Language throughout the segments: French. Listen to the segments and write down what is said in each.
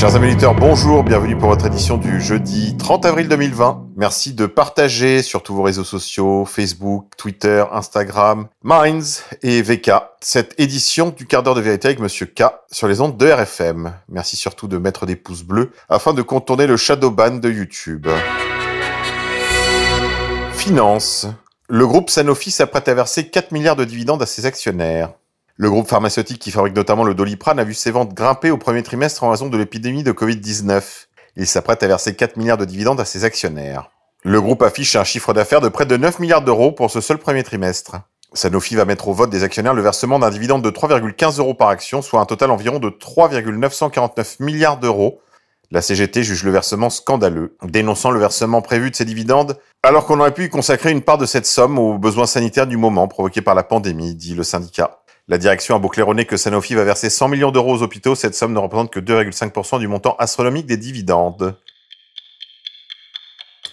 Chers amis bonjour, bienvenue pour votre édition du jeudi 30 avril 2020. Merci de partager sur tous vos réseaux sociaux, Facebook, Twitter, Instagram, Minds et VK, cette édition du quart d'heure de vérité avec Monsieur K sur les ondes de RFM. Merci surtout de mettre des pouces bleus afin de contourner le shadow ban de YouTube. Finance. Le groupe Sanofi s'apprête à verser 4 milliards de dividendes à ses actionnaires. Le groupe pharmaceutique qui fabrique notamment le Doliprane a vu ses ventes grimper au premier trimestre en raison de l'épidémie de Covid-19. Il s'apprête à verser 4 milliards de dividendes à ses actionnaires. Le groupe affiche un chiffre d'affaires de près de 9 milliards d'euros pour ce seul premier trimestre. Sanofi va mettre au vote des actionnaires le versement d'un dividende de 3,15 euros par action, soit un total environ de 3,949 milliards d'euros. La CGT juge le versement scandaleux, dénonçant le versement prévu de ces dividendes, alors qu'on aurait pu y consacrer une part de cette somme aux besoins sanitaires du moment provoqués par la pandémie, dit le syndicat. La direction a beau claironner que Sanofi va verser 100 millions d'euros aux hôpitaux, cette somme ne représente que 2,5% du montant astronomique des dividendes.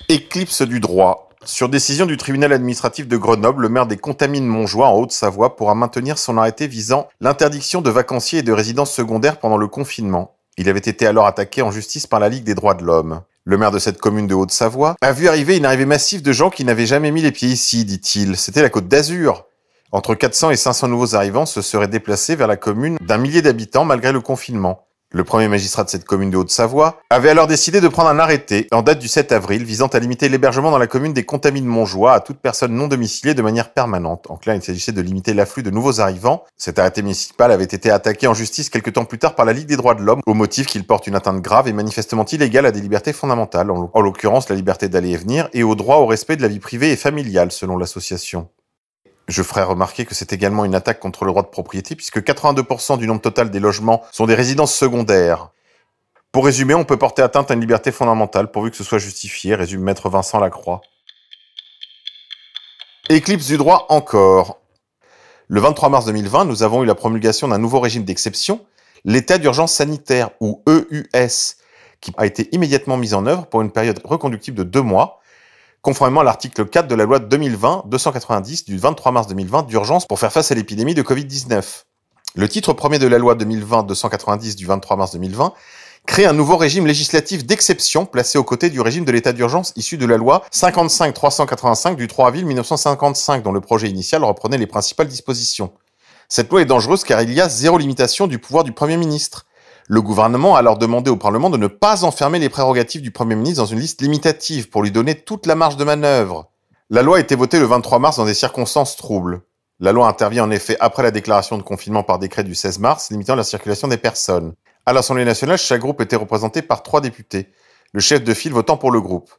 Éclipse du droit. Sur décision du tribunal administratif de Grenoble, le maire des Contamines Montjoie en Haute-Savoie pourra maintenir son arrêté visant l'interdiction de vacanciers et de résidences secondaires pendant le confinement. Il avait été alors attaqué en justice par la Ligue des droits de l'homme. Le maire de cette commune de Haute-Savoie a vu arriver une arrivée massive de gens qui n'avaient jamais mis les pieds ici, dit-il. C'était la côte d'Azur. Entre 400 et 500 nouveaux arrivants se seraient déplacés vers la commune d'un millier d'habitants malgré le confinement. Le premier magistrat de cette commune de Haute-Savoie avait alors décidé de prendre un arrêté en date du 7 avril visant à limiter l'hébergement dans la commune des Contamines Montjoie à toute personne non domiciliée de manière permanente. En clair, il s'agissait de limiter l'afflux de nouveaux arrivants. Cet arrêté municipal avait été attaqué en justice quelques temps plus tard par la Ligue des droits de l'homme au motif qu'il porte une atteinte grave et manifestement illégale à des libertés fondamentales, en l'occurrence la liberté d'aller et venir et au droit au respect de la vie privée et familiale selon l'association. Je ferai remarquer que c'est également une attaque contre le droit de propriété puisque 82% du nombre total des logements sont des résidences secondaires. Pour résumer, on peut porter atteinte à une liberté fondamentale pourvu que ce soit justifié, résume maître Vincent Lacroix. Éclipse du droit encore. Le 23 mars 2020, nous avons eu la promulgation d'un nouveau régime d'exception, l'état d'urgence sanitaire ou EUS, qui a été immédiatement mis en œuvre pour une période reconductible de deux mois, conformément à l'article 4 de la loi 2020-290 du 23 mars 2020 d'urgence pour faire face à l'épidémie de Covid-19. Le titre premier de la loi 2020-290 du 23 mars 2020 crée un nouveau régime législatif d'exception placé aux côtés du régime de l'état d'urgence issu de la loi 55-385 du 3 avril 1955 dont le projet initial reprenait les principales dispositions. Cette loi est dangereuse car il y a zéro limitation du pouvoir du Premier ministre. Le gouvernement a alors demandé au Parlement de ne pas enfermer les prérogatives du Premier ministre dans une liste limitative pour lui donner toute la marge de manœuvre. La loi a été votée le 23 mars dans des circonstances troubles. La loi intervient en effet après la déclaration de confinement par décret du 16 mars limitant la circulation des personnes. À l'Assemblée nationale, chaque groupe était représenté par trois députés, le chef de file votant pour le groupe.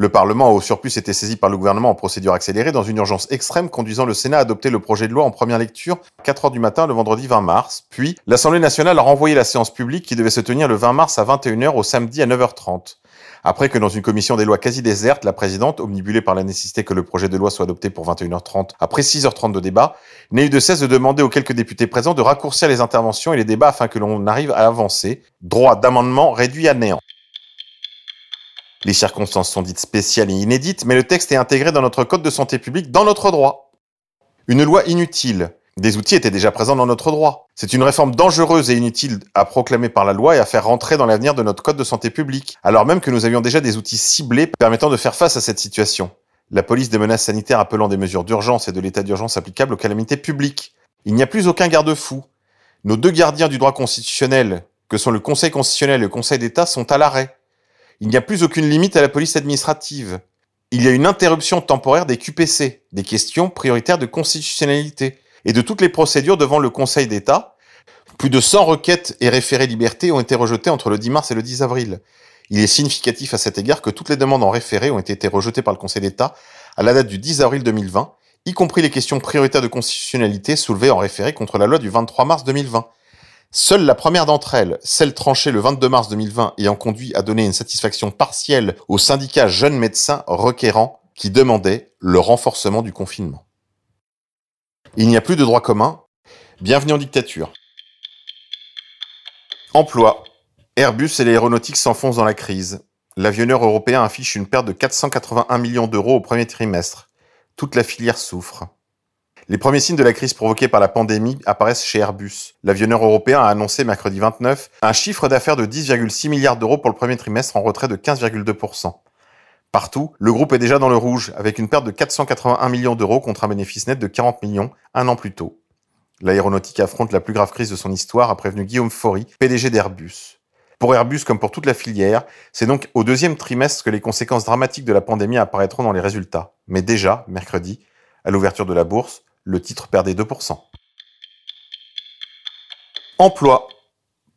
Le Parlement a au surplus été saisi par le gouvernement en procédure accélérée dans une urgence extrême conduisant le Sénat à adopter le projet de loi en première lecture à 4 heures du matin le vendredi 20 mars. Puis, l'Assemblée nationale a renvoyé la séance publique qui devait se tenir le 20 mars à 21h au samedi à 9h30. Après que dans une commission des lois quasi déserte, la présidente, omnibulée par la nécessité que le projet de loi soit adopté pour 21h30 après 6h30 de débat, n'a eu de cesse de demander aux quelques députés présents de raccourcir les interventions et les débats afin que l'on arrive à avancer. Droit d'amendement réduit à néant. Les circonstances sont dites spéciales et inédites, mais le texte est intégré dans notre code de santé publique, dans notre droit. Une loi inutile. Des outils étaient déjà présents dans notre droit. C'est une réforme dangereuse et inutile à proclamer par la loi et à faire rentrer dans l'avenir de notre code de santé publique, alors même que nous avions déjà des outils ciblés permettant de faire face à cette situation. La police des menaces sanitaires appelant des mesures d'urgence et de l'état d'urgence applicables aux calamités publiques. Il n'y a plus aucun garde-fou. Nos deux gardiens du droit constitutionnel, que sont le Conseil constitutionnel et le Conseil d'État, sont à l'arrêt. Il n'y a plus aucune limite à la police administrative. Il y a une interruption temporaire des QPC, des questions prioritaires de constitutionnalité, et de toutes les procédures devant le Conseil d'État. Plus de 100 requêtes et référés liberté ont été rejetées entre le 10 mars et le 10 avril. Il est significatif à cet égard que toutes les demandes en référé ont été rejetées par le Conseil d'État à la date du 10 avril 2020, y compris les questions prioritaires de constitutionnalité soulevées en référé contre la loi du 23 mars 2020. Seule la première d'entre elles, celle tranchée le 22 mars 2020 ayant conduit à donner une satisfaction partielle au syndicat Jeunes Médecins requérant qui demandait le renforcement du confinement. Il n'y a plus de droit commun. Bienvenue en dictature. Emploi. Airbus et l'aéronautique s'enfoncent dans la crise. L'avionneur européen affiche une perte de 481 millions d'euros au premier trimestre. Toute la filière souffre. Les premiers signes de la crise provoquée par la pandémie apparaissent chez Airbus. L'avionneur européen a annoncé mercredi 29 un chiffre d'affaires de 10,6 milliards d'euros pour le premier trimestre en retrait de 15,2%. Partout, le groupe est déjà dans le rouge, avec une perte de 481 millions d'euros contre un bénéfice net de 40 millions un an plus tôt. L'aéronautique affronte la plus grave crise de son histoire, a prévenu Guillaume Faury, PDG d'Airbus. Pour Airbus comme pour toute la filière, c'est donc au deuxième trimestre que les conséquences dramatiques de la pandémie apparaîtront dans les résultats. Mais déjà, mercredi, à l'ouverture de la bourse, le titre perdait 2%. Emploi.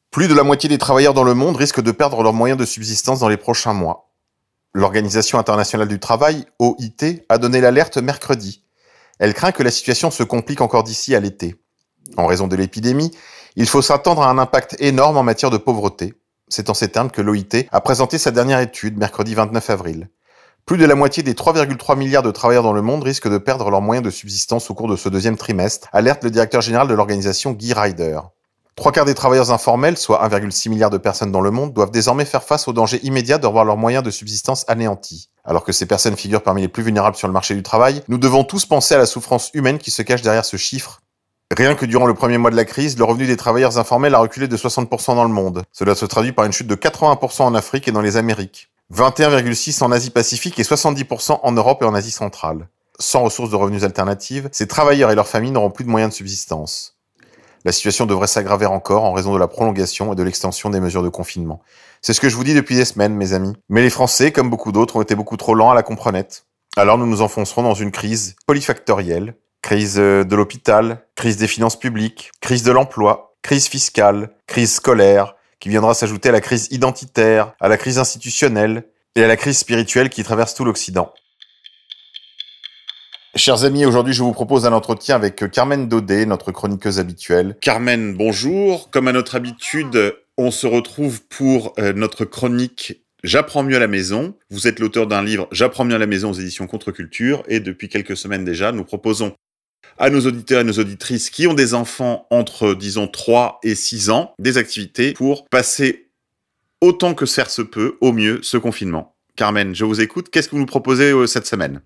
Plus de la moitié des travailleurs dans le monde risquent de perdre leurs moyens de subsistance dans les prochains mois. L'Organisation internationale du travail, OIT, a donné l'alerte mercredi. Elle craint que la situation se complique encore d'ici à l'été. En raison de l'épidémie, il faut s'attendre à un impact énorme en matière de pauvreté. C'est en ces termes que l'OIT a présenté sa dernière étude mercredi 29 avril. Plus de la moitié des 3,3 milliards de travailleurs dans le monde risquent de perdre leurs moyens de subsistance au cours de ce deuxième trimestre, alerte le directeur général de l'organisation Guy Ryder. Trois quarts des travailleurs informels, soit 1,6 milliard de personnes dans le monde, doivent désormais faire face au danger immédiat de revoir leurs moyens de subsistance anéantis. Alors que ces personnes figurent parmi les plus vulnérables sur le marché du travail, nous devons tous penser à la souffrance humaine qui se cache derrière ce chiffre. Rien que durant le premier mois de la crise, le revenu des travailleurs informels a reculé de 60% dans le monde. Cela se traduit par une chute de 80% en Afrique et dans les Amériques. 21,6 en Asie-Pacifique et 70% en Europe et en Asie centrale. Sans ressources de revenus alternatives, ces travailleurs et leurs familles n'auront plus de moyens de subsistance. La situation devrait s'aggraver encore en raison de la prolongation et de l'extension des mesures de confinement. C'est ce que je vous dis depuis des semaines, mes amis. Mais les Français, comme beaucoup d'autres, ont été beaucoup trop lents à la comprenette. Alors nous nous enfoncerons dans une crise polyfactorielle. Crise euh, de l'hôpital, crise des finances publiques, crise de l'emploi, crise fiscale, crise scolaire, qui viendra s'ajouter à la crise identitaire, à la crise institutionnelle et à la crise spirituelle qui traverse tout l'Occident. Chers amis, aujourd'hui je vous propose un entretien avec Carmen Daudet, notre chroniqueuse habituelle. Carmen, bonjour. Comme à notre habitude, on se retrouve pour euh, notre chronique J'apprends mieux à la maison. Vous êtes l'auteur d'un livre J'apprends mieux à la maison aux éditions Contre-Culture et depuis quelques semaines déjà, nous proposons à nos auditeurs et nos auditrices qui ont des enfants entre, disons, 3 et 6 ans, des activités pour passer autant que faire se peut, au mieux, ce confinement. Carmen, je vous écoute. Qu'est-ce que vous nous proposez euh, cette semaine?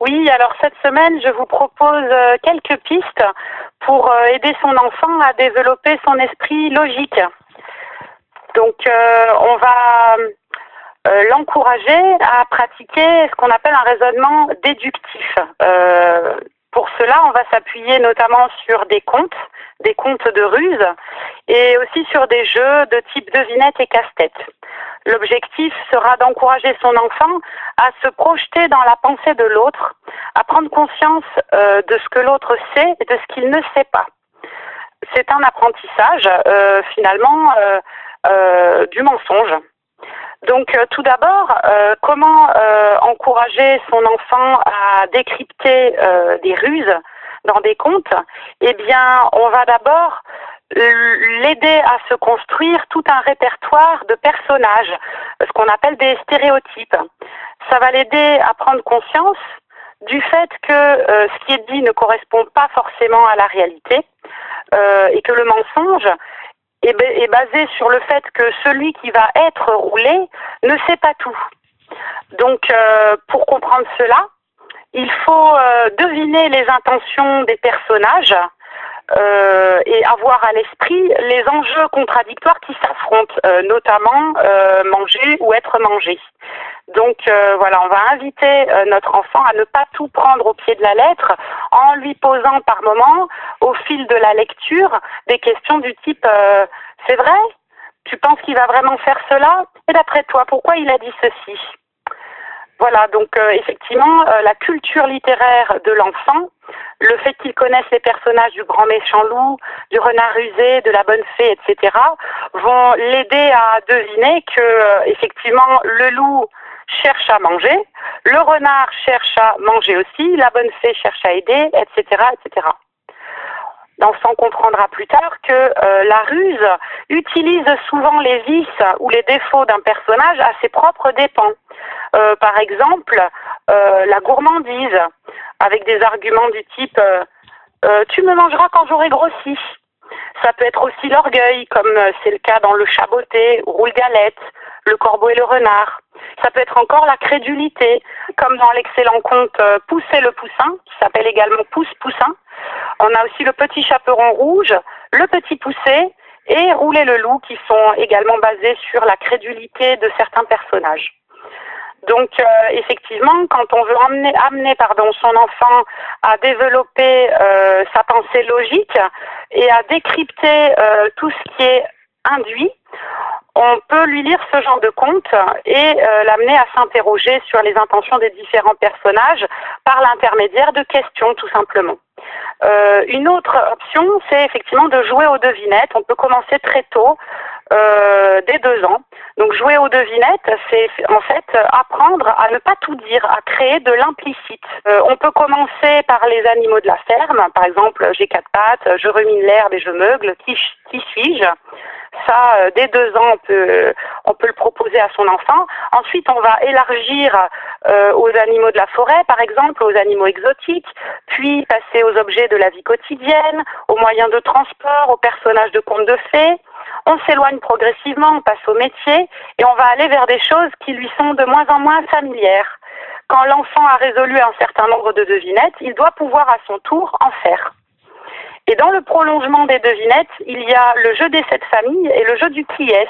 Oui, alors cette semaine, je vous propose euh, quelques pistes pour euh, aider son enfant à développer son esprit logique. Donc, on va l'encourager à pratiquer ce qu'on appelle un raisonnement déductif. Cela, on va s'appuyer notamment sur des contes, des contes de ruse et aussi sur des jeux de type devinette et casse-tête. L'objectif sera d'encourager son enfant à se projeter dans la pensée de l'autre, à prendre conscience euh, de ce que l'autre sait et de ce qu'il ne sait pas. C'est un apprentissage euh, finalement euh, du mensonge. Donc euh, tout d'abord, euh, comment euh, encourager son enfant à décrypter des ruses dans des contes? Eh bien, on va d'abord l'aider à se construire tout un répertoire de personnages, ce qu'on appelle des stéréotypes. Ça va l'aider à prendre conscience du fait que ce qui est dit ne correspond pas forcément à la réalité et que le mensonge est, basé sur le fait que celui qui va être roulé ne sait pas tout. Donc, euh, pour comprendre cela, il faut euh, deviner les intentions des personnages euh, et avoir à l'esprit les enjeux contradictoires qui s'affrontent, notamment manger ou être mangé. Donc voilà, on va inviter notre enfant à ne pas tout prendre au pied de la lettre en lui posant par moment, au fil de la lecture, des questions du type c'est vrai? Tu penses qu'il va vraiment faire cela? Et d'après toi, pourquoi il a dit ceci? Voilà, donc euh, effectivement, euh, la culture littéraire de l'enfant, le fait qu'il connaisse les personnages du grand méchant loup, du renard rusé, de la bonne fée, etc., vont l'aider à deviner que euh, effectivement le loup cherche à manger, le renard cherche à manger aussi, la bonne fée cherche à aider, etc., etc. L'enfant comprendra plus tard que euh, la ruse utilise souvent les vices ou les défauts d'un personnage à ses propres dépens. Euh, par exemple, euh, la gourmandise, avec des arguments du type Tu me mangeras quand j'aurai grossi. Ça peut être aussi l'orgueil, comme c'est le cas dans le chaboté ou roule galette, le corbeau et le renard. Ça peut être encore la crédulité, comme dans l'excellent conte Pousser le poussin, qui s'appelle également Pousse poussin. On a aussi le petit chaperon rouge, le petit poussé et Rouler le loup, qui sont également basés sur la crédulité de certains personnages. Donc euh, effectivement, quand on veut amener, son enfant à développer euh, sa pensée logique et à décrypter euh, tout ce qui est induit, on peut lui lire ce genre de conte et l'amener à s'interroger sur les intentions des différents personnages par l'intermédiaire de questions tout simplement. une autre option, c'est effectivement de jouer aux devinettes. On peut commencer très tôt euh, dès deux ans. Donc jouer aux devinettes, c'est en fait apprendre à ne pas tout dire, à créer de l'implicite. Euh, on peut commencer par les animaux de la ferme, par exemple j'ai quatre pattes, je rumine l'herbe et je meugle, qui suis-je? Ça, euh, dès deux ans, on peut, le proposer à son enfant. Ensuite, on va élargir euh, aux animaux de la forêt, par exemple, aux animaux exotiques, puis passer aux objets de la vie quotidienne, aux moyens de transport, aux personnages de contes de fées. On s'éloigne progressivement, on passe au métier et on va aller vers des choses qui lui sont de moins en moins familières. Quand l'enfant a résolu un certain nombre de devinettes, il doit pouvoir à son tour en faire. Dans le prolongement des devinettes, il y a le jeu des sept familles et le jeu du qui est.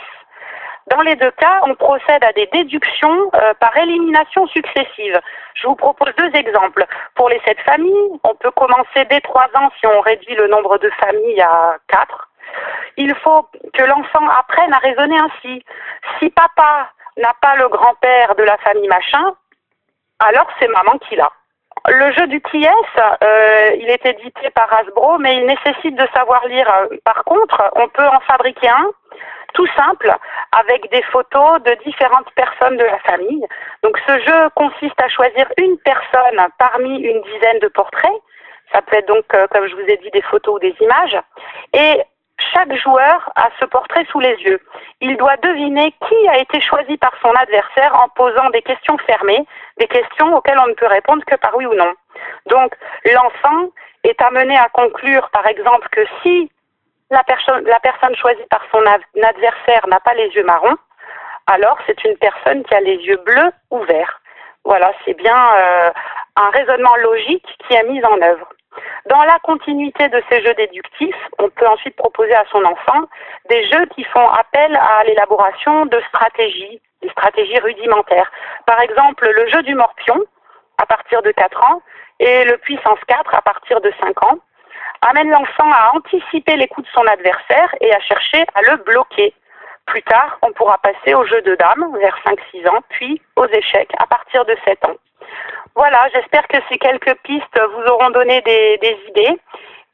Dans les deux cas, on procède à des déductions euh, par élimination successive. Je vous propose deux exemples. Pour les sept familles, on peut commencer dès trois ans si on réduit le nombre de familles à quatre. Il faut que l'enfant apprenne à raisonner ainsi. Si papa n'a pas le grand-père de la famille machin, alors c'est maman qui l'a. Le jeu du qui est, euh, il est édité par Hasbro, mais il nécessite de savoir lire. Par contre, on peut en fabriquer un tout simple avec des photos de différentes personnes de la famille. Donc ce jeu consiste à choisir une personne parmi une dizaine de portraits. Ça peut être donc, euh, comme je vous ai dit, des photos ou des images. Et chaque joueur a ce portrait sous les yeux. Il doit deviner qui a été choisi par son adversaire en posant des questions fermées, des questions auxquelles on ne peut répondre que par oui ou non. Donc l'enfant est amené à conclure, par exemple, que si la, la personne choisie par son adversaire n'a pas les yeux marrons, alors c'est une personne qui a les yeux bleus ou verts. Voilà, c'est bien euh, un raisonnement logique qui est mis en œuvre. Dans la continuité de ces jeux déductifs, on peut ensuite proposer à son enfant des jeux qui font appel à l'élaboration de stratégies, des stratégies rudimentaires. Par exemple, le jeu du morpion à partir de 4 ans et le puissance 4 à partir de 5 ans amène l'enfant à anticiper les coups de son adversaire et à chercher à le bloquer. Plus tard, on pourra passer au jeu de dames vers 5-6 ans, puis aux échecs à partir de 7 ans. Voilà, j'espère que ces quelques pistes vous auront donné des, idées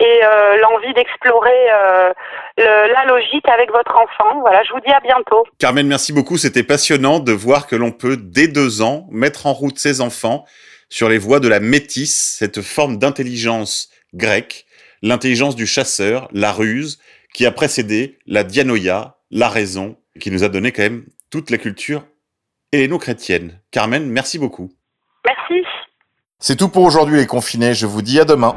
et euh, l'envie d'explorer euh, la logique avec votre enfant. Voilà, je vous dis à bientôt. Carmen, merci beaucoup. C'était passionnant de voir que l'on peut, dès deux ans, mettre en route ses enfants sur les voies de la métisse, cette forme d'intelligence grecque, l'intelligence du chasseur, la ruse, qui a précédé la dianoïa, la raison, qui nous a donné quand même toute la culture helléno-chrétienne. Carmen, merci beaucoup. Merci. C'est tout pour aujourd'hui les confinés, je vous dis à demain.